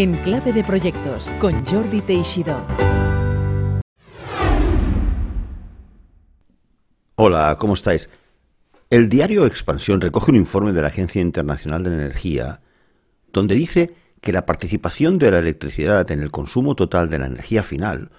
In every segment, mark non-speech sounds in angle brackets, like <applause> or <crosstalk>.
En clave de proyectos con Jordi Teixidó. Hola, ¿cómo estáis? El diario Expansión recoge un informe de la Agencia Internacional de Energía donde dice que la participación de la electricidad en el consumo total de la energía final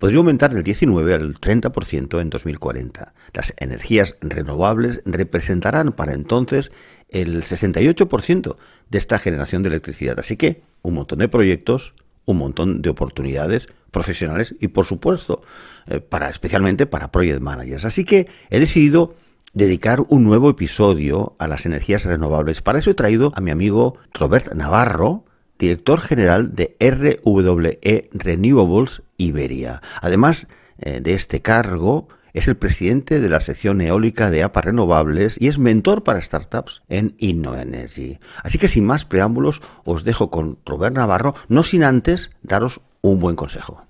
podría aumentar del 19 al 30% en 2040. Las energías renovables representarán para entonces el 68% de esta generación de electricidad. Así que un montón de proyectos, un montón de oportunidades profesionales y por supuesto eh, para especialmente para project managers. Así que he decidido dedicar un nuevo episodio a las energías renovables. Para eso he traído a mi amigo Robert Navarro, director general de RWE Renewables Iberia. Además eh, de este cargo, es el presidente de la sección eólica de APA Renovables y es mentor para startups en InnoEnergy. Así que sin más preámbulos, os dejo con Robert Navarro, no sin antes daros un buen consejo.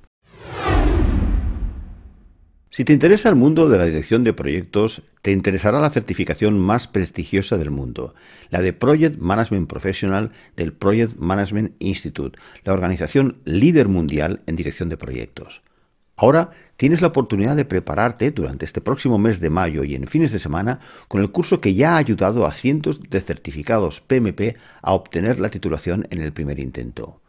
Si te interesa el mundo de la dirección de proyectos, te interesará la certificación más prestigiosa del mundo, la de Project Management Professional del Project Management Institute, la organización líder mundial en dirección de proyectos. Ahora tienes la oportunidad de prepararte durante este próximo mes de mayo y en fines de semana con el curso que ya ha ayudado a cientos de certificados PMP a obtener la titulación en el primer intento.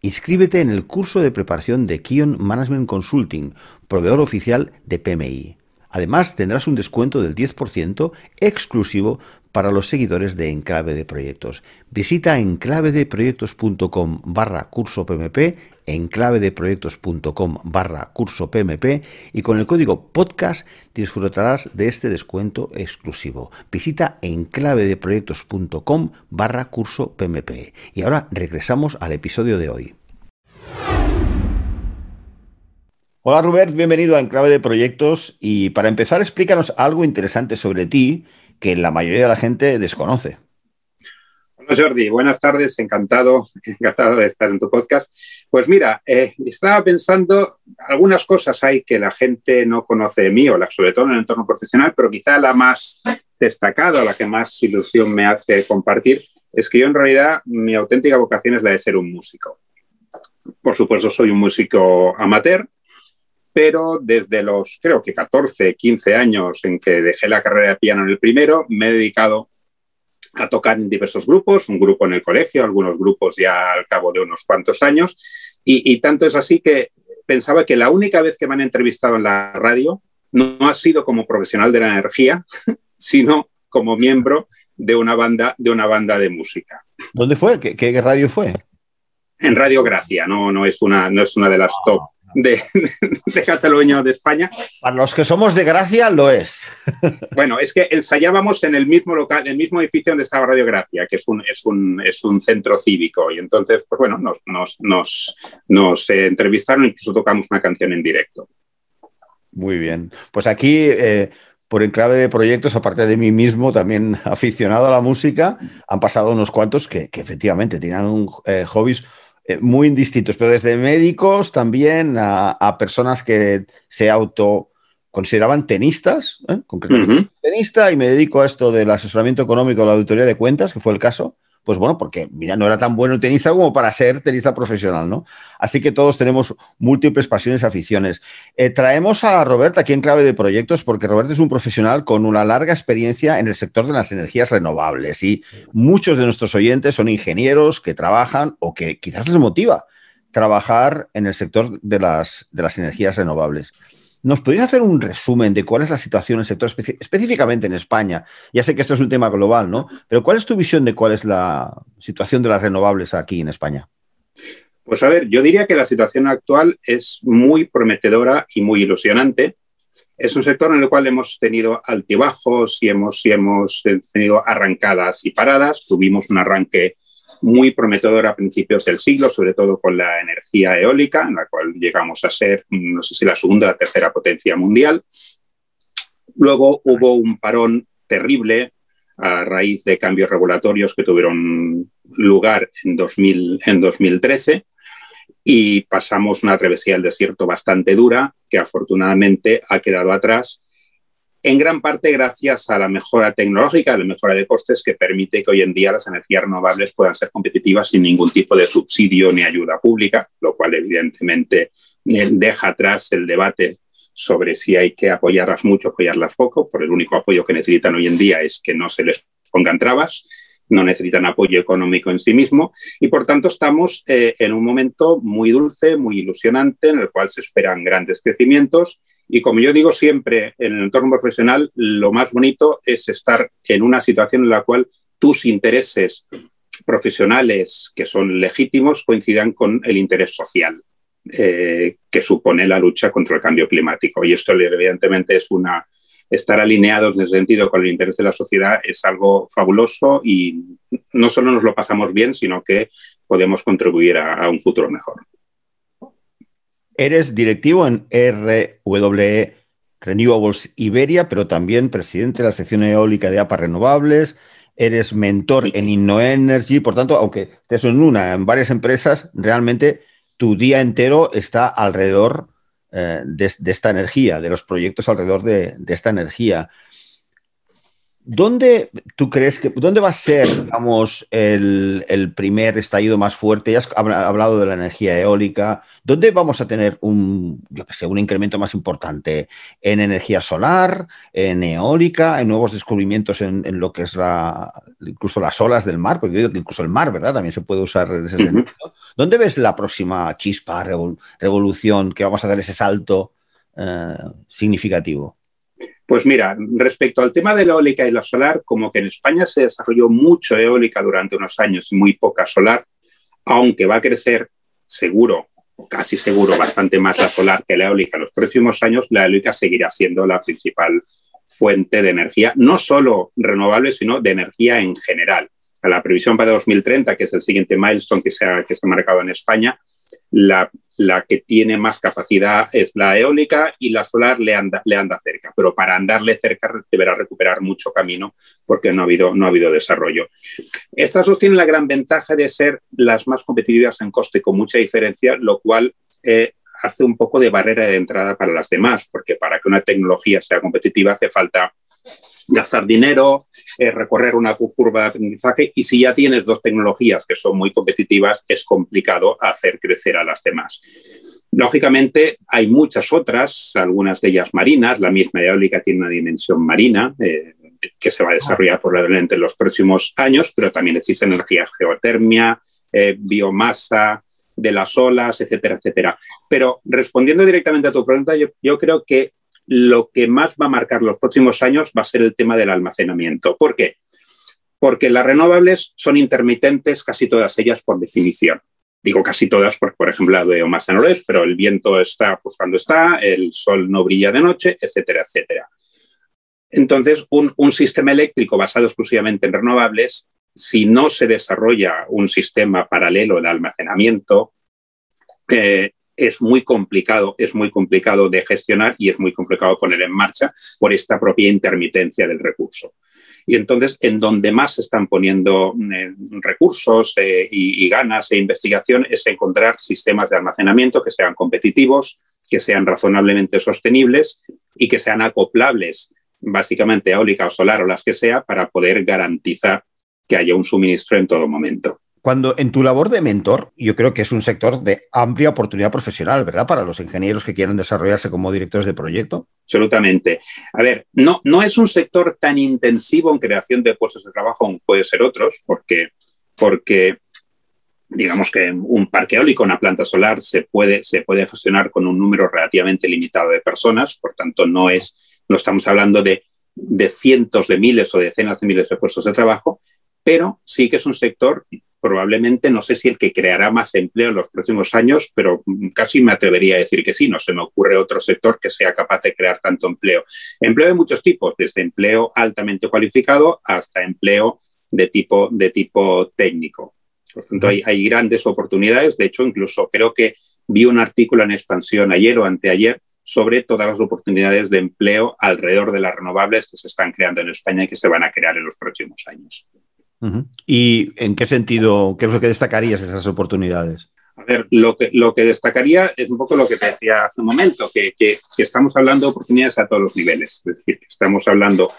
Inscríbete en el curso de preparación de Kion Management Consulting, proveedor oficial de PMI. Además, tendrás un descuento del 10% exclusivo para los seguidores de Enclave de Proyectos. Visita enclavedeproyectos.com barra curso PMP, enclavedeproyectos.com barra curso PMP y con el código podcast disfrutarás de este descuento exclusivo. Visita enclavedeproyectos.com barra curso PMP. Y ahora regresamos al episodio de hoy. Hola Robert, bienvenido a Enclave de Proyectos y para empezar explícanos algo interesante sobre ti que la mayoría de la gente desconoce. Hola Jordi, buenas tardes, encantado, <laughs> encantado de estar en tu podcast. Pues mira, eh, estaba pensando, algunas cosas hay que la gente no conoce de sobre todo en el entorno profesional, pero quizá la más destacada, la que más ilusión me hace compartir, es que yo en realidad mi auténtica vocación es la de ser un músico. Por supuesto, soy un músico amateur, pero desde los, creo que 14, 15 años en que dejé la carrera de piano en el primero, me he dedicado a tocar en diversos grupos, un grupo en el colegio, algunos grupos ya al cabo de unos cuantos años, y, tanto es así que pensaba que la única vez que me han entrevistado en la radio no ha sido como profesional de la energía, <laughs> sino como miembro de una banda de, una banda de música. ¿Dónde fue? ¿Qué, radio fue? En Radio Gracia, no, no, es, una, no es una de las top <laughs> de, Cataluña o de España. Para los que somos de Gracia, lo es. <laughs> Bueno, es que ensayábamos en el mismo local, en el mismo edificio donde estaba Radio Gracia, que es un, es un, es un centro cívico. Y entonces, pues bueno, nos, nos, nos, nos eh, entrevistaron, incluso tocamos una canción en directo. Muy bien. Pues aquí, eh, por enclave de proyectos, aparte de mí mismo, también <laughs> aficionado a la música, han pasado unos cuantos que, efectivamente tenían un, eh, hobbies eh, muy distintos, pero desde médicos también a, personas que se auto consideraban tenistas, ¿eh? concretamente tenista, y me dedico a esto del asesoramiento económico, la auditoría de cuentas, que fue el caso, pues bueno, porque mira, no era tan bueno tenista como para ser tenista profesional, ¿no? Así que todos tenemos múltiples pasiones, aficiones. Eh, traemos a Roberta aquí en clave de proyectos porque Roberta es un profesional con una larga experiencia en el sector de las energías renovables y muchos de nuestros oyentes son ingenieros que trabajan o que quizás les motiva trabajar en el sector de las, de las energías renovables. ¿Nos podrías hacer un resumen de cuál es la situación en el sector específicamente en España? Ya sé que esto es un tema global, ¿no? Pero ¿cuál es tu visión de cuál es la situación de las renovables aquí en España? Pues a ver, yo diría que la situación actual es muy prometedora y muy ilusionante. Es un sector en el cual hemos tenido altibajos y hemos, y hemos tenido arrancadas y paradas. Tuvimos un arranque muy prometedor a principios del siglo, sobre todo con la energía eólica, en la cual llegamos a ser, no sé si la segunda o la tercera potencia mundial. Luego hubo un parón terrible a raíz de cambios regulatorios que tuvieron lugar en, 2000, en 2013 y pasamos una travesía del desierto bastante dura que afortunadamente ha quedado atrás en gran parte gracias a la mejora tecnológica, a la mejora de costes que permite que hoy en día las energías renovables puedan ser competitivas sin ningún tipo de subsidio ni ayuda pública, lo cual evidentemente eh, deja atrás el debate sobre si hay que apoyarlas mucho o apoyarlas poco, por el único apoyo que necesitan hoy en día es que no se les pongan trabas, no necesitan apoyo económico en sí mismo y por tanto estamos eh, en un momento muy dulce, muy ilusionante, en el cual se esperan grandes crecimientos y como yo digo siempre en el entorno profesional, lo más bonito es estar en una situación en la cual tus intereses profesionales, que son legítimos, coincidan con el interés social. Eh, que supone la lucha contra el cambio climático. Y esto evidentemente es una... Estar alineados en ese sentido con el interés de la sociedad es algo fabuloso y no solo nos lo pasamos bien, sino que podemos contribuir a, un futuro mejor. Eres directivo en RWE Renewables Iberia, pero también presidente de la sección eólica de APA Renovables. Eres mentor en InnoEnergy. Por tanto, aunque estés en una, en varias empresas, realmente tu día entero está alrededor eh, de, esta energía, de los proyectos alrededor de, esta energía. ¿Dónde tú crees que, dónde va a ser, digamos, el, primer estallido más fuerte? Ya has hablado de la energía eólica. ¿Dónde vamos a tener un, yo que sé, un incremento más importante? ¿En energía solar, en eólica, en nuevos descubrimientos en, lo que es la, incluso las olas del mar? Porque yo digo que incluso el mar, ¿verdad? También se puede usar en ese sentido. ¿Dónde ves la próxima chispa, revolución, que vamos a dar ese salto eh, significativo? Pues mira, respecto al tema de la eólica y la solar, como que en España se desarrolló mucho eólica durante unos años y muy poca solar, aunque va a crecer seguro, o casi seguro, bastante más la solar que la eólica en los próximos años, la eólica seguirá siendo la principal fuente de energía, no solo renovable, sino de energía en general. A la previsión para 2030, que es el siguiente milestone que se que se ha marcado en España, la, que tiene más capacidad es la eólica y la solar le anda, le anda cerca, pero para andarle cerca deberá recuperar mucho camino porque no ha habido, no ha habido desarrollo. Estas dos tienen la gran ventaja de ser las más competitivas en coste con mucha diferencia, lo cual eh, hace un poco de barrera de entrada para las demás, porque para que una tecnología sea competitiva hace falta gastar dinero, eh, recorrer una curva de aprendizaje y si ya tienes dos tecnologías que son muy competitivas, es complicado hacer crecer a las demás. Lógicamente, hay muchas otras, algunas de ellas marinas, la misma eólica tiene una dimensión marina. Eh, que se va a desarrollar probablemente en los próximos años, pero también existe energía geotermia, eh, biomasa, de las olas, etcétera, etcétera. Pero respondiendo directamente a tu pregunta, yo creo que lo que más va a marcar los próximos años va a ser el tema del almacenamiento. ¿Por qué? Porque las renovables son intermitentes casi todas ellas por definición. Digo casi todas porque, por ejemplo, la biomasa no pero el viento está pues, cuando está, el sol no brilla de noche, etcétera, etcétera. Entonces, un, sistema eléctrico basado exclusivamente en renovables, si no se desarrolla un sistema paralelo de almacenamiento, eh, es muy complicado, es muy complicado de gestionar y es muy complicado poner en marcha por esta propia intermitencia del recurso. Y entonces, en donde más se están poniendo eh, recursos eh, y, ganas e investigación es encontrar sistemas de almacenamiento que sean competitivos, que sean razonablemente sostenibles y que sean acoplables, básicamente eólica o solar o las que sea, para poder garantizar que haya un suministro en todo momento. Cuando en tu labor de mentor, yo creo que es un sector de amplia oportunidad profesional, ¿verdad? Para los ingenieros que quieran desarrollarse como directores de proyecto. Absolutamente. A ver, no, no es un sector tan intensivo en creación de puestos de trabajo como puede ser otros, porque, porque digamos que un parque eólico, una planta solar, se puede, se puede gestionar con un número relativamente limitado de personas, por tanto, no, es, no estamos hablando de, de cientos de miles o decenas de miles de puestos de trabajo, pero sí que es un sector probablemente, no sé si el que creará más empleo en los próximos años, pero casi me atrevería a decir que sí, no se me ocurre otro sector que sea capaz de crear tanto empleo. Empleo de muchos tipos, desde empleo altamente cualificado hasta empleo de tipo, de tipo técnico. Por tanto, hay, hay grandes oportunidades. De hecho, incluso creo que vi un artículo en expansión ayer o anteayer sobre todas las oportunidades de empleo alrededor de las renovables que se están creando en España y que se van a crear en los próximos años. ¿Y en qué sentido, qué es lo que destacarías de esas oportunidades? ver, lo que, lo que destacaría es un poco lo que te decía hace un momento, que, que, estamos hablando de oportunidades a todos los niveles. Es decir, estamos hablando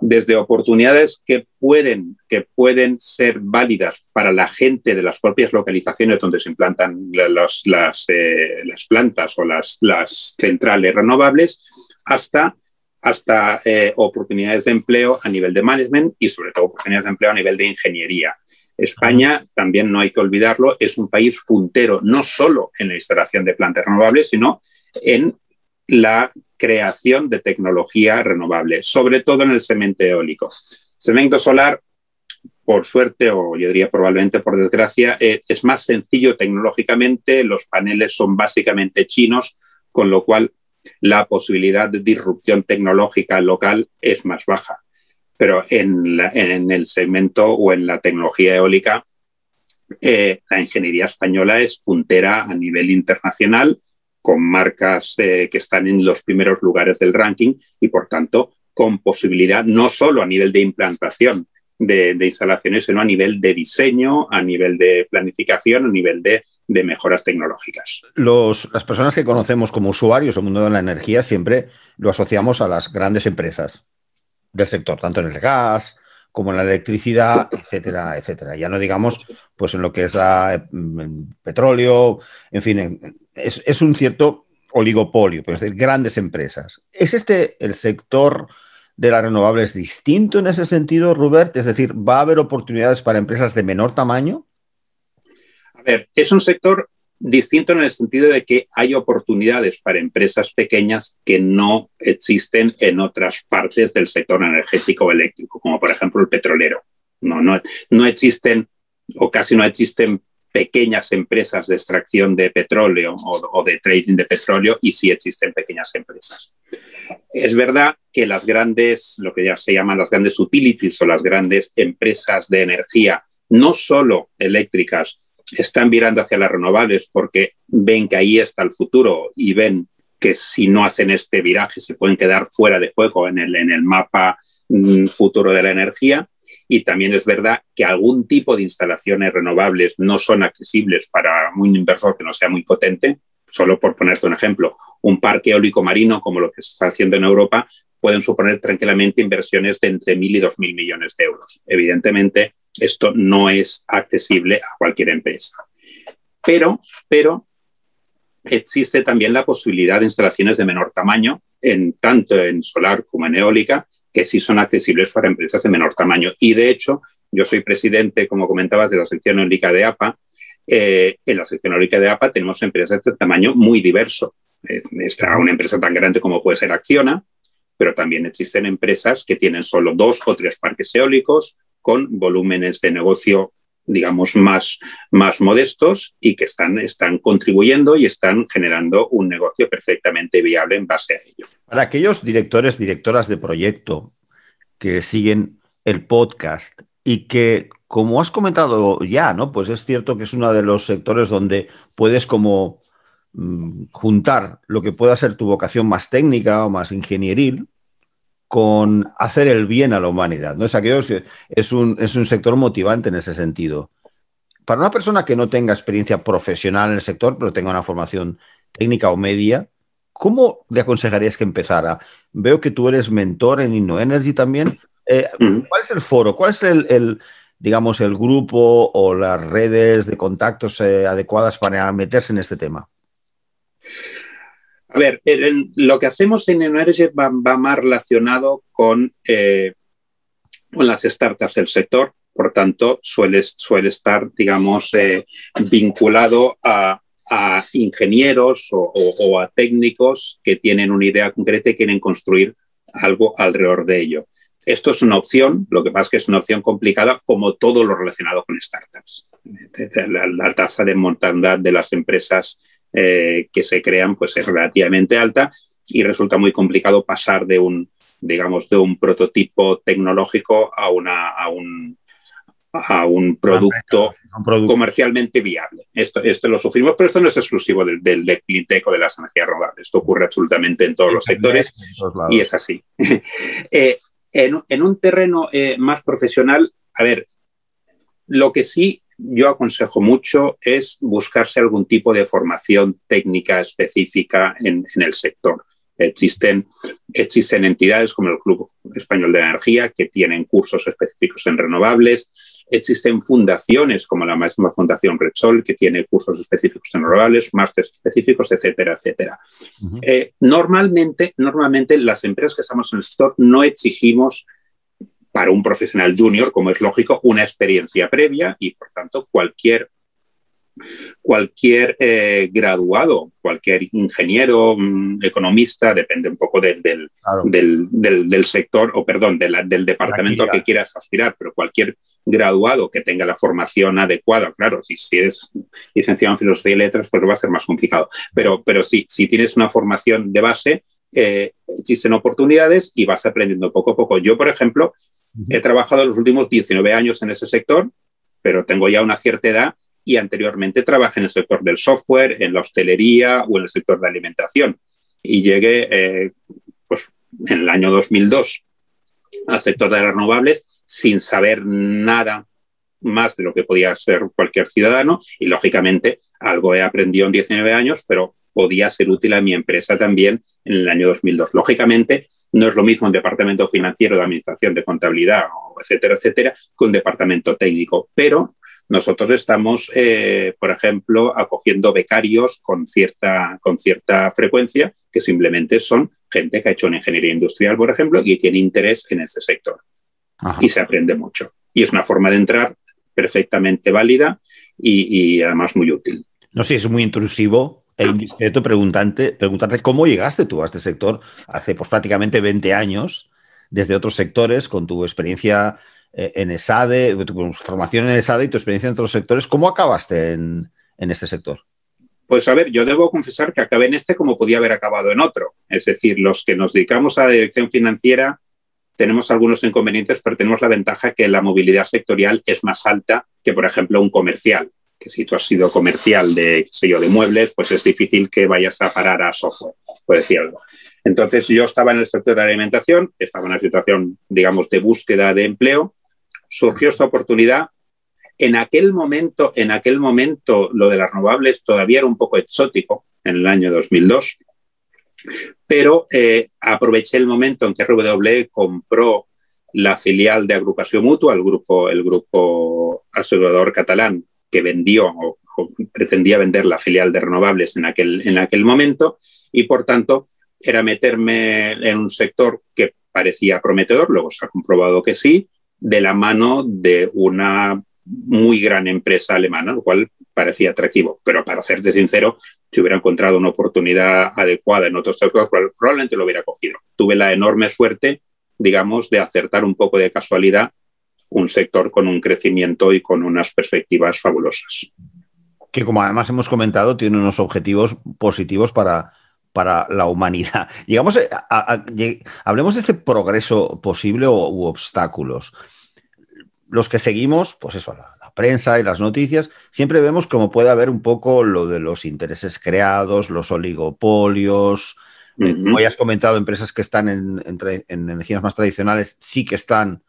desde oportunidades que pueden, que pueden ser válidas para la gente de las propias localizaciones donde se implantan las, las, eh, las plantas o las, las, centrales renovables, hasta, hasta eh, oportunidades de empleo a nivel de management y sobre todo oportunidades de empleo a nivel de ingeniería. España, también no hay que olvidarlo, es un país puntero no solo en la instalación de plantas renovables, sino en la creación de tecnología renovable, sobre todo en el cemento eólico. Cemento solar, por suerte, o yo diría probablemente por desgracia, eh, es más sencillo tecnológicamente, los paneles son básicamente chinos, con lo cual la posibilidad de disrupción tecnológica local es más baja. Pero en, el segmento o en la tecnología eólica, eh, la ingeniería española es puntera a nivel internacional con marcas eh, que están en los primeros lugares del ranking y, por tanto, con posibilidad no solo a nivel de implantación de, instalaciones, sino a nivel de diseño, a nivel de planificación, a nivel de, mejoras tecnológicas. las personas que conocemos como usuarios del mundo de la energía siempre lo asociamos a las grandes empresas del sector, tanto en el gas como en la electricidad, etcétera, etcétera. Ya no digamos pues en lo que es la, mm, petróleo, en fin, es, un cierto oligopolio, pues decir, grandes empresas. ¿Es este el sector de las renovables distinto en ese sentido, Robert? Es decir, ¿va a haber oportunidades para empresas de menor tamaño? Es un sector distinto en el sentido de que hay oportunidades para empresas pequeñas que no existen en otras partes del sector energético o eléctrico, como por ejemplo el petrolero. No, no, no existen o casi no existen pequeñas empresas de extracción de petróleo o, de trading de petróleo y sí existen pequeñas empresas. Es verdad que las grandes, lo que ya se llaman las grandes utilities o las grandes empresas de energía, no solo eléctricas, están mirando hacia las renovables porque ven que ahí está el futuro y ven que si no hacen este viraje se pueden quedar fuera de juego en el, en el mapa mm, futuro de la energía. Y también es verdad que algún tipo de instalaciones renovables no son accesibles para un inversor que no sea muy potente. Solo por ponerte un ejemplo, un parque eólico marino como lo que se está haciendo en Europa pueden suponer tranquilamente inversiones de entre mil y dos mil millones de euros. Evidentemente, esto no es accesible a cualquier empresa. Pero, pero existe también la posibilidad de instalaciones de menor tamaño, en, tanto en solar como en eólica, que sí son accesibles para empresas de menor tamaño. Y de hecho, yo soy presidente, como comentabas, de la sección eólica de APA. Eh, en la sección eólica de APA tenemos empresas de tamaño muy diverso. Eh, está una empresa tan grande como puede ser Acciona, pero también existen empresas que tienen solo dos o tres parques eólicos con volúmenes de negocio digamos, más, más modestos y que están, están contribuyendo y están generando un negocio perfectamente viable en base a ello. Para aquellos directores, directoras de proyecto que siguen el podcast y que, como has comentado ya, ¿no? Pues es cierto que es uno de los sectores donde puedes como mm, juntar lo que pueda ser tu vocación más técnica o más ingenieril con hacer el bien a la humanidad. ¿no? Es, aquello, es, un, es un sector motivante en ese sentido. Para una persona que no tenga experiencia profesional en el sector, pero tenga una formación técnica o media, ¿cómo le aconsejarías que empezara? Veo que tú eres mentor en InnoEnergy también. Eh, ¿Cuál es el foro? ¿Cuál es el, digamos, el grupo o las redes de contactos eh, adecuadas para meterse en este tema? A ver, lo que hacemos en Energy va, más relacionado con, eh, con las startups del sector, por tanto, suele, suele estar, digamos, eh, vinculado a, ingenieros o, a técnicos que tienen una idea concreta y quieren construir algo alrededor de ello. Esto es una opción, lo que pasa es que es una opción complicada como todo lo relacionado con startups. La, la tasa de mortandad de las empresas eh, que se crean pues es relativamente alta y resulta muy complicado pasar de un, digamos, de un prototipo tecnológico a, una, a un, a un producto, comercialmente viable. Esto, esto lo sufrimos, pero esto no es exclusivo del, del, del o de las energías renovables. Esto ocurre absolutamente en todos los sectores y es así. <laughs> Eh, en, en, un terreno eh, más profesional, a ver, lo que sí yo aconsejo mucho es buscarse algún tipo de formación técnica específica en, el sector. Existen, existen entidades como el Club Español de Energía que tienen cursos específicos en renovables. Existen fundaciones como la misma Fundación Repsol que tiene cursos específicos en renovables, másteres específicos, etcétera, etcétera. Eh, normalmente, normalmente las empresas que estamos en el sector no exigimos para un profesional junior, como es lógico, una experiencia previa y, por tanto, cualquier, cualquier eh, graduado, cualquier ingeniero, mm, economista, depende un poco del, del, sector, o perdón, del departamento que quieras aspirar, pero cualquier graduado que tenga la formación adecuada, claro, si, si eres licenciado en filosofía y letras, pues va a ser más complicado. Pero, pero sí, si tienes una formación de base, eh, existen oportunidades y vas aprendiendo poco a poco. Yo, por ejemplo, He trabajado los últimos 19 años en ese sector, pero tengo ya una cierta edad y anteriormente trabajé en el sector del software, en la hostelería o en el sector de alimentación. Y llegué eh, pues, en el año 2002 al sector de renovables sin saber nada más de lo que podía ser cualquier ciudadano y lógicamente algo he aprendido en 19 años, pero podía ser útil a mi empresa también en el año 2002. Lógicamente, no es lo mismo un departamento financiero de administración de contabilidad, etcétera, etcétera, que un departamento técnico, pero nosotros estamos, eh, por ejemplo, acogiendo becarios con cierta, con cierta frecuencia, que simplemente son gente que ha hecho una ingeniería industrial, por ejemplo, y tiene interés en ese sector. Y se aprende mucho. Y es una forma de entrar perfectamente válida y, y además muy útil. No sé, es muy intrusivo e indiscreto preguntante, preguntarte cómo llegaste tú a este sector hace pues, prácticamente 20 años, desde otros sectores, con tu experiencia eh, en ESADE, tu formación en ESADE y tu experiencia en otros sectores. ¿Cómo acabaste en, en este sector? Pues a ver, yo debo confesar que acabé en este como podía haber acabado en otro. Es decir, los que nos dedicamos a la dirección financiera tenemos algunos inconvenientes, pero tenemos la ventaja que la movilidad sectorial es más alta que, por ejemplo, un comercial que si tú has sido comercial de, de muebles, pues es difícil que vayas a parar a software, por decir algo. Entonces yo estaba en el sector de la alimentación, estaba en una situación, digamos, de búsqueda de empleo, surgió esta oportunidad. En aquel momento, en aquel momento, lo de las renovables todavía era un poco exótico, en el año 2002, pero eh, aproveché el momento en que RWE compró la filial de agrupación mutua, el grupo, el grupo asegurador catalán que vendió o, pretendía vender la filial de renovables en aquel, en aquel momento y por tanto era meterme en un sector que parecía prometedor, luego se ha comprobado que sí, de la mano de una muy gran empresa alemana, lo cual parecía atractivo. Pero para serte sincero, si hubiera encontrado una oportunidad adecuada en otro sector, probablemente lo hubiera cogido. Tuve la enorme suerte, digamos, de acertar un poco de casualidad un sector con un crecimiento y con unas perspectivas fabulosas. Que como además hemos comentado, tiene unos objetivos positivos para, para la humanidad. <laughs> Llegamos a, hablemos de este progreso posible o, u obstáculos. Los que seguimos, pues eso, la, prensa y las noticias, siempre vemos como puede haber un poco lo de los intereses creados, los oligopolios. Eh, como ya has comentado, empresas que están en, en energías más tradicionales sí que están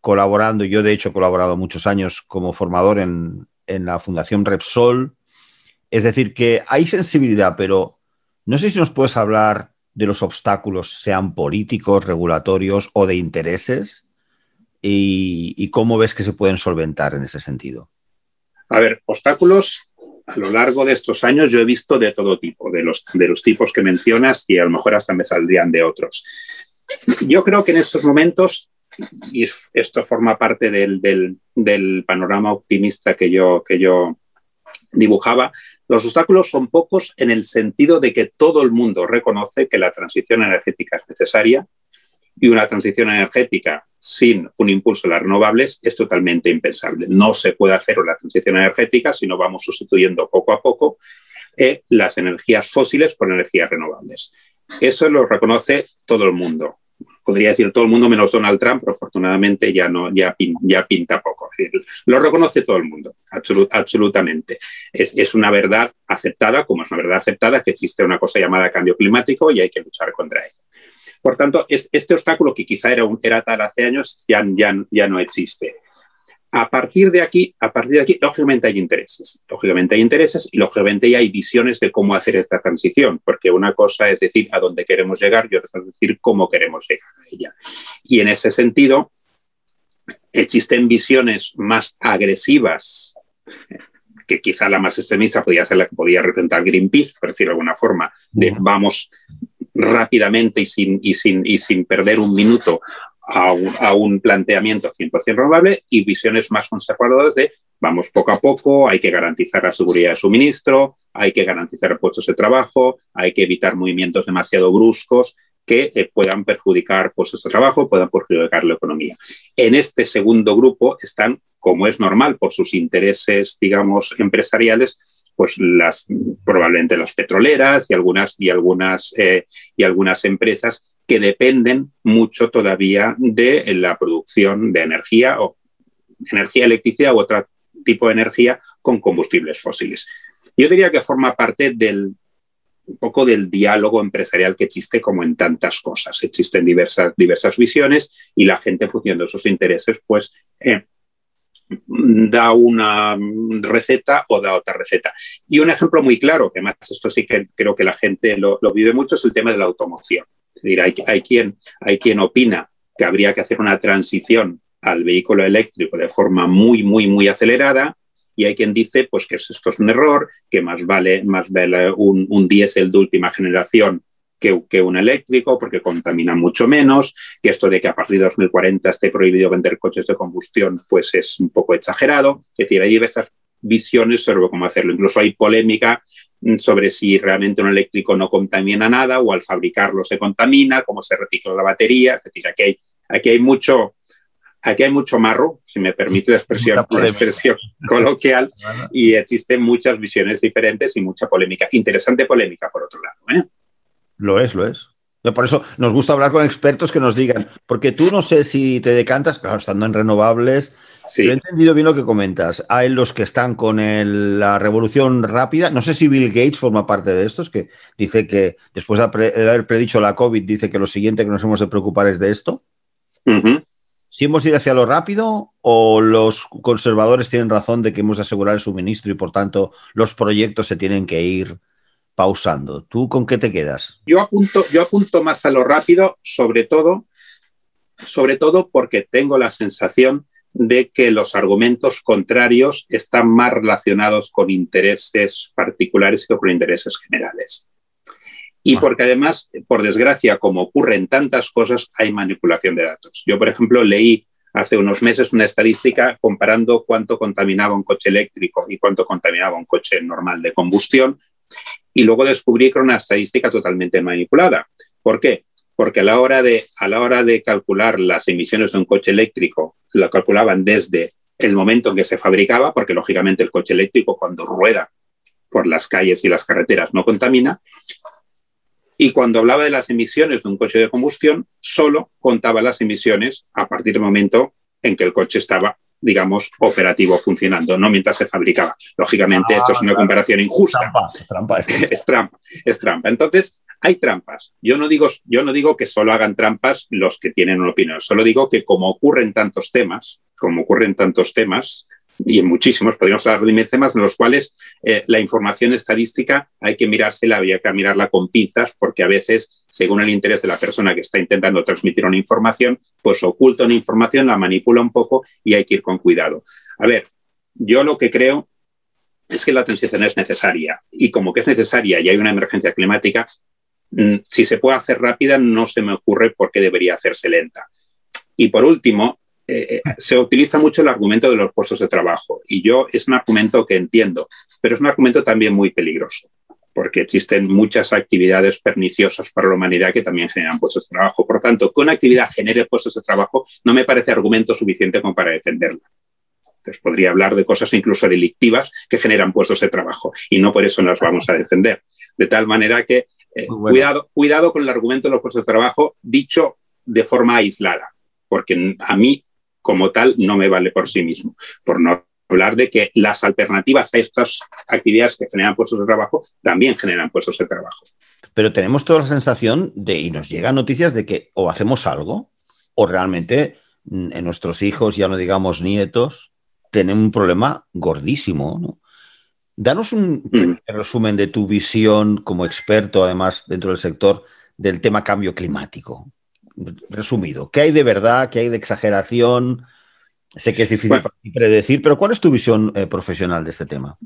colaborando, yo de hecho he colaborado muchos años como formador en, la Fundación Repsol. Es decir, que hay sensibilidad, pero no sé si nos puedes hablar de los obstáculos, sean políticos, regulatorios o de intereses, y, cómo ves que se pueden solventar en ese sentido. A ver, obstáculos a lo largo de estos años yo he visto de todo tipo, de los, de los tipos que mencionas y a lo mejor hasta me saldrían de otros. Yo creo que en estos momentos y esto forma parte del, panorama optimista que yo, que yo dibujaba, los obstáculos son pocos en el sentido de que todo el mundo reconoce que la transición energética es necesaria y una transición energética sin un impulso a las renovables es totalmente impensable. No se puede hacer una transición energética si no vamos sustituyendo poco a poco eh, las energías fósiles por energías renovables. Eso lo reconoce todo el mundo podría decir todo el mundo menos Donald Trump, pero afortunadamente ya, no, ya, ya pinta poco. lo reconoce todo el mundo, absolutamente. Es, una verdad aceptada, como es una verdad aceptada, que existe una cosa llamada cambio climático y hay que luchar contra ello. Por tanto, es, este obstáculo que quizá era, era tal hace años ya, ya, ya no existe. A partir de aquí, a partir de aquí, lógicamente hay intereses. Lógicamente hay intereses y lógicamente hay visiones de cómo hacer esta transición, porque una cosa es decir a dónde queremos llegar y otra es decir cómo queremos llegar a ella. Y en ese sentido, existen visiones más agresivas, que quizá la más extremista podría ser la que podría representar Greenpeace, por decirlo de alguna forma, de vamos rápidamente y sin, y sin, y sin perder un minuto a un, planteamiento 100% renovable y visiones más conservadoras de vamos poco a poco, hay que garantizar la seguridad de suministro, hay que garantizar puestos de trabajo, hay que evitar movimientos demasiado bruscos que eh, puedan perjudicar puestos de trabajo, puedan perjudicar la economía. En este segundo grupo están, como es normal por sus intereses, digamos, empresariales, pues las, probablemente las petroleras y algunas, y algunas, eh, y algunas empresas que dependen mucho todavía de la producción de energía o energía eléctrica u otro tipo de energía con combustibles fósiles. Yo diría que forma parte del un poco del diálogo empresarial que existe como en tantas cosas. Existen diversas, diversas visiones y la gente en función de sus intereses pues eh, da una receta o da otra receta. Y un ejemplo muy claro, que más esto sí que creo que la gente lo vive mucho, es el tema de la automoción. Es decir, hay, quien, hay quien opina que habría que hacer una transición al vehículo eléctrico de forma muy, muy, muy acelerada y hay quien dice pues, que esto es un error, que más vale, más vale un, un diésel de última generación que, que, un eléctrico porque contamina mucho menos, que esto de que a partir de 2040 esté prohibido vender coches de combustión pues es un poco exagerado. Es decir, hay diversas visiones sobre cómo hacerlo. Incluso hay polémica sobre si realmente un eléctrico no contamina nada o al fabricarlo se contamina, cómo se recicla la batería, es decir, aquí hay, aquí hay mucho, aquí hay mucho marro, si me permite la expresión, la expresión <laughs> coloquial, <laughs> y existen muchas visiones diferentes y mucha polémica. Interesante polémica, por otro lado. ¿eh? Lo es, lo es. Por eso nos gusta hablar con expertos que nos digan, porque tú no sé si te decantas, claro, estando en renovables, he entendido bien lo que comentas. Hay los que están con la revolución rápida. No sé si Bill Gates forma parte de estos, que dice que después de haber predicho la COVID, dice que lo siguiente que nos hemos de preocupar es de esto. ¿Si hemos ido hacia lo rápido o los conservadores tienen razón de que hemos de asegurar el suministro y por tanto los proyectos se tienen que ir pausando? ¿Tú con qué te quedas? Yo apunto, yo apunto más a lo rápido, sobre todo, sobre todo porque tengo la sensación de que los argumentos contrarios están más relacionados con intereses particulares que con intereses generales. Y ah. porque además, por desgracia, como ocurre en tantas cosas, hay manipulación de datos. Yo, por ejemplo, leí hace unos meses una estadística comparando cuánto contaminaba un coche eléctrico y cuánto contaminaba un coche normal de combustión. Y luego descubrí que era una estadística totalmente manipulada. ¿Por qué? Porque a la hora de, a la hora de calcular las emisiones de un coche eléctrico, lo calculaban desde el momento en que se fabricaba, porque lógicamente el coche eléctrico cuando rueda por las calles y las carreteras no contamina. Y cuando hablaba de las emisiones de un coche de combustión, solo contaba las emisiones a partir del momento en que el coche estaba, digamos, operativo, funcionando, no mientras se fabricaba. Lógicamente, esto es una ah, comparación injusta. es trampa. Es trampa, es trampa. <laughs> Entonces, hay trampas. Yo no, digo, yo no digo que solo hagan trampas los que tienen una opinión, solo digo que como ocurren tantos temas, como ocurren tantos temas, y en muchísimos, podríamos hablar de temas en los cuales eh, la información estadística hay que mirársela, había que mirarla con pinzas, porque a veces, según el interés de la persona que está intentando transmitir una información, pues oculta una información, la manipula un poco y hay que ir con cuidado. A ver, yo lo que creo es que la transición es necesaria y como que es necesaria y hay una emergencia climática, si se puede hacer rápida, no se me ocurre por qué debería hacerse lenta. Y por último, eh, eh, se utiliza mucho el argumento de los puestos de trabajo. Y yo es un argumento que entiendo, pero es un argumento también muy peligroso, porque existen muchas actividades perniciosas para la humanidad que también generan puestos de trabajo. Por tanto, que una actividad genere puestos de trabajo no me parece argumento suficiente como para defenderla. Entonces, podría hablar de cosas incluso delictivas que generan puestos de trabajo y no por eso las vamos a defender. De tal manera que eh, cuidado, cuidado con el argumento de los puestos de trabajo dicho de forma aislada, porque a mí como tal no me vale por sí mismo, por no hablar de que las alternativas a estas actividades que generan puestos de trabajo también generan puestos de trabajo. Pero tenemos toda la sensación de, y nos llegan noticias de que o hacemos algo, o realmente mm, en nuestros hijos, ya no digamos nietos, tenemos un problema gordísimo. ¿no? Danos un mm. resumen de tu visión como experto, además, dentro del sector del tema cambio climático. Resumido, ¿qué hay de verdad? ¿Qué hay de exageración? Sé que es difícil predecir, pero ¿cuál es tu visión eh, profesional de este tema?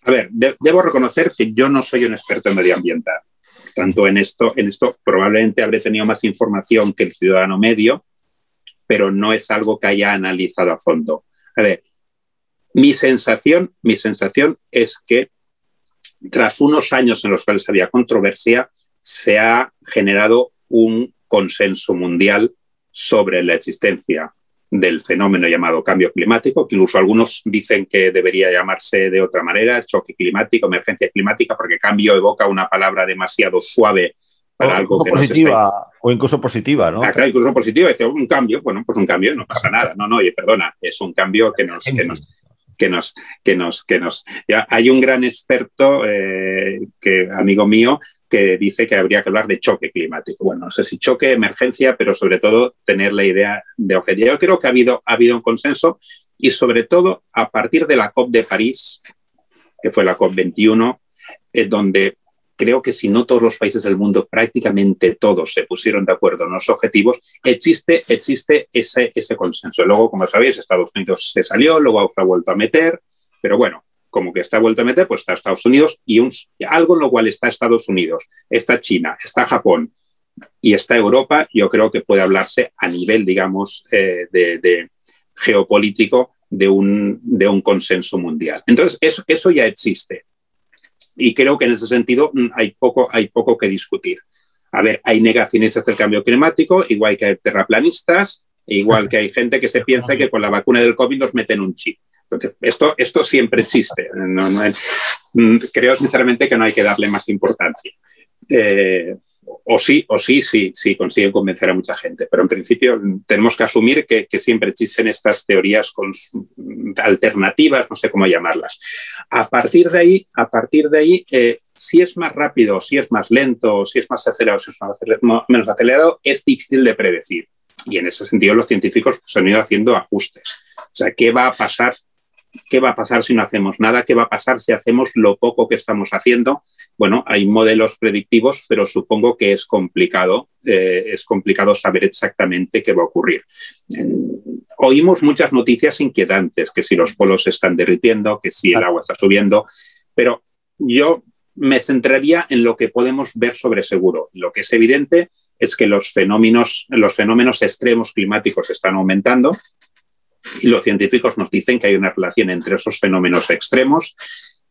A ver, debo reconocer que yo no soy un experto en medioambiental. Tanto en esto, en esto probablemente habré tenido más información que el ciudadano medio, pero no es algo que haya analizado a fondo. A ver, mi sensación, mi sensación es que tras unos años en los cuales había controversia, se ha generado un consenso mundial sobre la existencia del fenómeno llamado cambio climático, que incluso algunos dicen que debería llamarse de otra manera, choque climático, emergencia climática, porque cambio evoca una palabra demasiado suave para o algo que positiva, O incluso positiva, ¿no? Ah, claro, incluso positiva. Dice, un cambio, bueno, pues un cambio, no pasa nada. No, no, oye, perdona, es un cambio que nos... Que nos que nos, que nos, que nos. Hay un gran experto, eh, que, amigo mío, que dice que habría que hablar de choque climático. Bueno, no sé si choque, emergencia, pero sobre todo tener la idea de objetivo. Yo creo que ha habido, ha habido un consenso y sobre todo a partir de la COP de París, que fue la COP 21, eh, donde creo que si no todos los países del mundo, prácticamente todos se pusieron de acuerdo en los objetivos, existe, existe ese, ese consenso. Luego, como sabéis, Estados Unidos se salió, luego ha vuelto a meter, pero bueno, como que está vuelto a meter, pues está Estados Unidos y algo en lo cual está Estados Unidos, está China, está Japón y está Europa, yo creo que puede hablarse a nivel, digamos, eh, de, geopolítico de un, de un consenso mundial. Entonces, eso, eso ya existe. Y creo que en ese sentido mm, hay poco, hay poco que discutir. A ver, hay negacionistas del cambio climático, igual que hay terraplanistas, igual que hay gente que se piensa que con la vacuna del COVID nos meten un chip. Entonces, esto, esto siempre existe. Mm, creo sinceramente que no hay que darle más importancia. Eh, o sí, o sí, sí, sí consiguen convencer a mucha gente. Pero en principio tenemos que asumir que, siempre existen estas teorías con, alternativas, no sé cómo llamarlas. A partir de ahí, a partir de ahí, eh, si es más rápido, si es más lento, si es más acelerado, si es menos acelerado, es difícil de predecir. Y en ese sentido los científicos pues, han ido haciendo ajustes. O sea, ¿qué va a pasar ¿Qué va a pasar si no hacemos nada? ¿Qué va a pasar si hacemos lo poco que estamos haciendo? Bueno, hay modelos predictivos, pero supongo que es complicado, eh, es complicado saber exactamente qué va a ocurrir. oímos muchas noticias inquietantes, que si los polos se están derritiendo, que si el agua está subiendo, pero yo me centraría en lo que podemos ver sobre seguro. Lo que es evidente es que los fenómenos, los fenómenos extremos climáticos están aumentando y los científicos nos dicen que hay una relación entre esos fenómenos extremos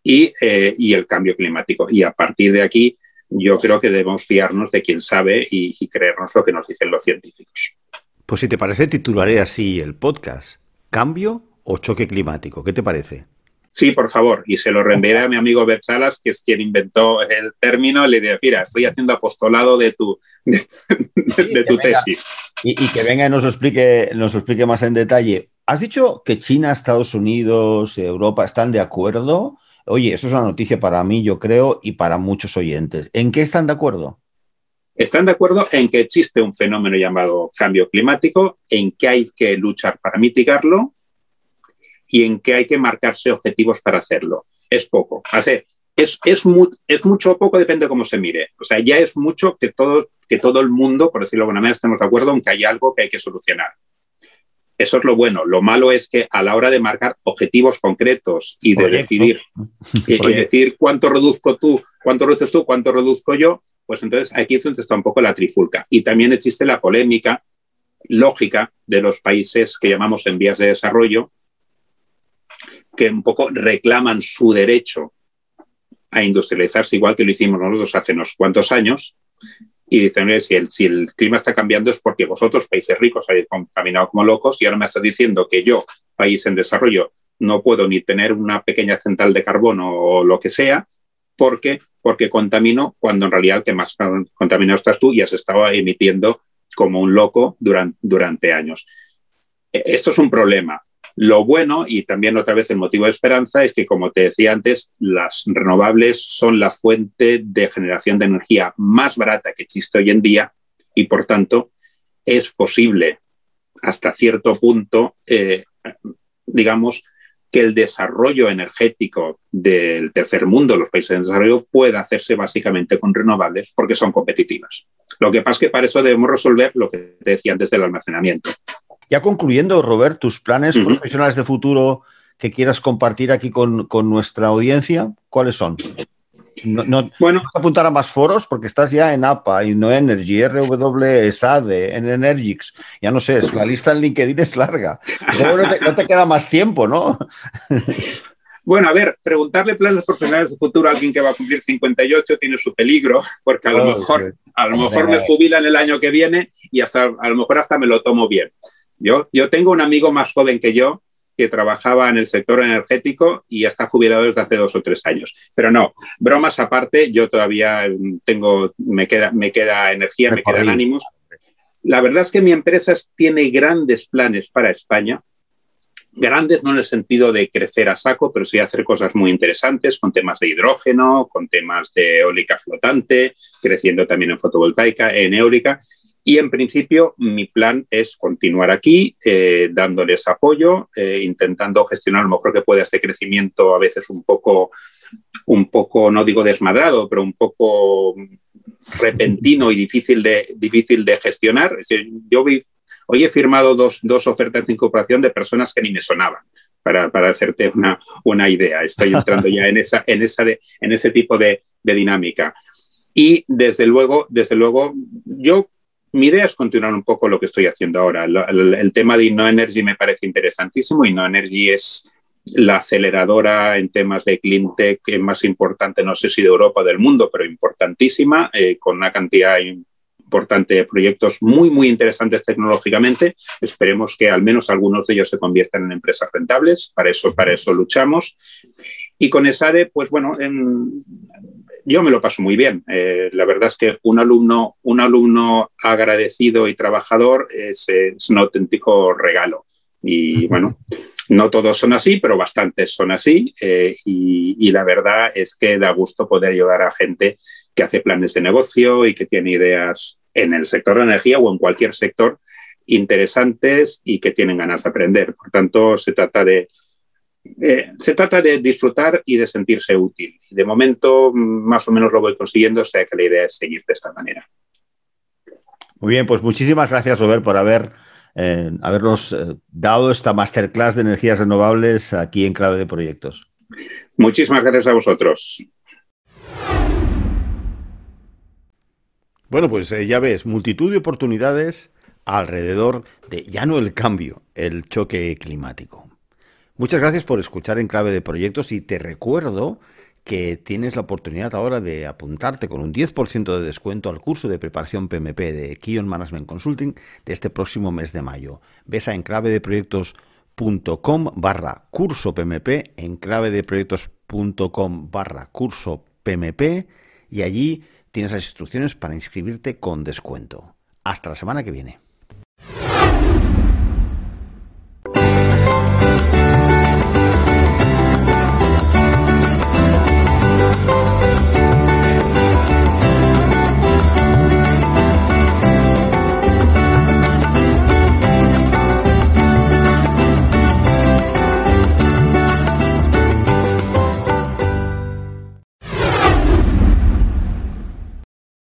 y, eh, el cambio climático. Y a partir de aquí, yo creo que debemos fiarnos de quien sabe y, y creernos lo que nos dicen los científicos. Pues si te parece, titularé así el podcast. ¿Cambio o choque climático? ¿Qué te parece? Sí, por favor. Y se lo reenviaré a mi amigo Bert Salas, que es quien inventó el término. Le diré, mira, estoy haciendo apostolado de tu, de, <laughs> tu tesis. Y, que venga y nos explique, nos explique más en detalle. Has dicho que China, Estados Unidos, Europa están de acuerdo. Oye, eso es una noticia para mí, yo creo, y para muchos oyentes. ¿En qué están de acuerdo? Están de acuerdo en que existe un fenómeno llamado cambio climático, en que hay que luchar para mitigarlo y en que hay que marcarse objetivos para hacerlo. Es poco. Hacer, es, es, mucho o poco, depende de cómo se mire. O sea, ya es mucho que todo, que todo el mundo, por decirlo de alguna manera, estemos de acuerdo en que hay algo que hay que solucionar. Eso es lo bueno. Lo malo es que a la hora de marcar objetivos concretos y de decidir, y, decir cuánto reduzco tú, cuánto reduces tú, cuánto reduzco yo, pues entonces aquí está un poco la trifulca. Y también existe la polémica lógica de los países que llamamos en vías de desarrollo, que un poco reclaman su derecho a industrializarse igual que lo hicimos nosotros hace unos cuantos años y dicen, si el, si el clima está cambiando es porque vosotros, países ricos, habéis contaminado como locos y ahora me estás diciendo que yo, país en desarrollo, no puedo ni tener una pequeña central de carbono o lo que sea, porque, porque contamino cuando en realidad el que más contaminado estás tú y has estado emitiendo como un loco durante, durante años. E, esto es un problema. Lo bueno, y también otra vez el motivo de esperanza, es que, como te decía antes, las renovables son la fuente de generación de energía más barata que existe hoy en día y, por tanto, es posible hasta cierto punto, eh, digamos, que el desarrollo energético del tercer mundo, los países en desarrollo, pueda hacerse básicamente con renovables porque son competitivas. Lo que pasa es que para eso debemos resolver lo que te decía antes del almacenamiento. Ya concluyendo, Robert, tus planes profesionales de futuro que quieras compartir aquí con, con nuestra audiencia, ¿cuáles son? No, bueno, vas a apuntar a más foros porque estás ya en APA, Energy, RW, SADE, en Energix. Ya no sé, la lista en LinkedIn es larga. No te, queda más tiempo, ¿no? Bueno, a ver, preguntarle planes profesionales de futuro a alguien que va a cumplir 58 tiene su peligro, porque a lo mejor, a lo mejor me jubilan el año que viene y hasta, a lo mejor hasta me lo tomo bien. Yo, yo tengo un amigo más joven que yo que trabajaba en el sector energético y está jubilado desde hace dos o tres años. Pero no, bromas aparte, yo todavía tengo, me queda, me queda energía, me quedan ánimos. La verdad es que mi empresa tiene grandes planes para España, grandes no en el sentido de crecer a saco, pero sí hacer cosas muy interesantes con temas de hidrógeno, con temas de eólica flotante, creciendo también en fotovoltaica, en eólica. Y en principio mi plan es continuar aquí, eh, dándoles apoyo, eh, intentando gestionar lo mejor que pueda este crecimiento, a veces un poco, un poco, no digo desmadrado, pero un poco repentino y difícil de, difícil de gestionar. Yo hoy he firmado dos, dos, ofertas de incorporación de personas que ni me sonaban. Para, para hacerte una, una, idea, estoy entrando ya en, esa, en, esa en ese tipo de, de dinámica. Y desde luego, desde luego, yo mi idea es continuar un poco lo que estoy haciendo ahora. El, tema de InnoEnergy me parece interesantísimo. InnoEnergy es la aceleradora en temas de clean tech más importante, no sé si de Europa o del mundo, pero importantísima, eh, con una cantidad importante de proyectos muy, muy interesantes tecnológicamente. Esperemos que al menos algunos de ellos se conviertan en empresas rentables. Para eso, para eso luchamos. Y con ESADE, pues bueno, en, yo me lo paso muy bien. Eh, la verdad es que un alumno, un alumno agradecido y trabajador es, un auténtico regalo. Y bueno, no todos son así, pero bastantes son así. Eh, y, la verdad es que da gusto poder ayudar a gente que hace planes de negocio y que tiene ideas en el sector de energía o en cualquier sector interesantes y que tienen ganas de aprender. Por tanto, se trata de, eh, se trata de disfrutar y de sentirse útil. De momento, más o menos lo voy consiguiendo, o sea que la idea es seguir de esta manera. Muy bien, pues muchísimas gracias, Robert, por haber, eh, habernos eh, dado esta masterclass de energías renovables aquí en Clave de Proyectos. Muchísimas gracias a vosotros. Bueno, pues ya ves, multitud de oportunidades alrededor de ya no el cambio, el choque climático. Muchas gracias por escuchar en clave de proyectos y te recuerdo que tienes la oportunidad ahora de apuntarte con un 10% de descuento al curso de preparación PMP de Kion Management Consulting de este próximo mes de mayo. Ves a enclavedeproyectos.com barra curso PMP, enclavedeproyectos.com barra curso PMP y allí tienes las instrucciones para inscribirte con descuento. Hasta la semana que viene.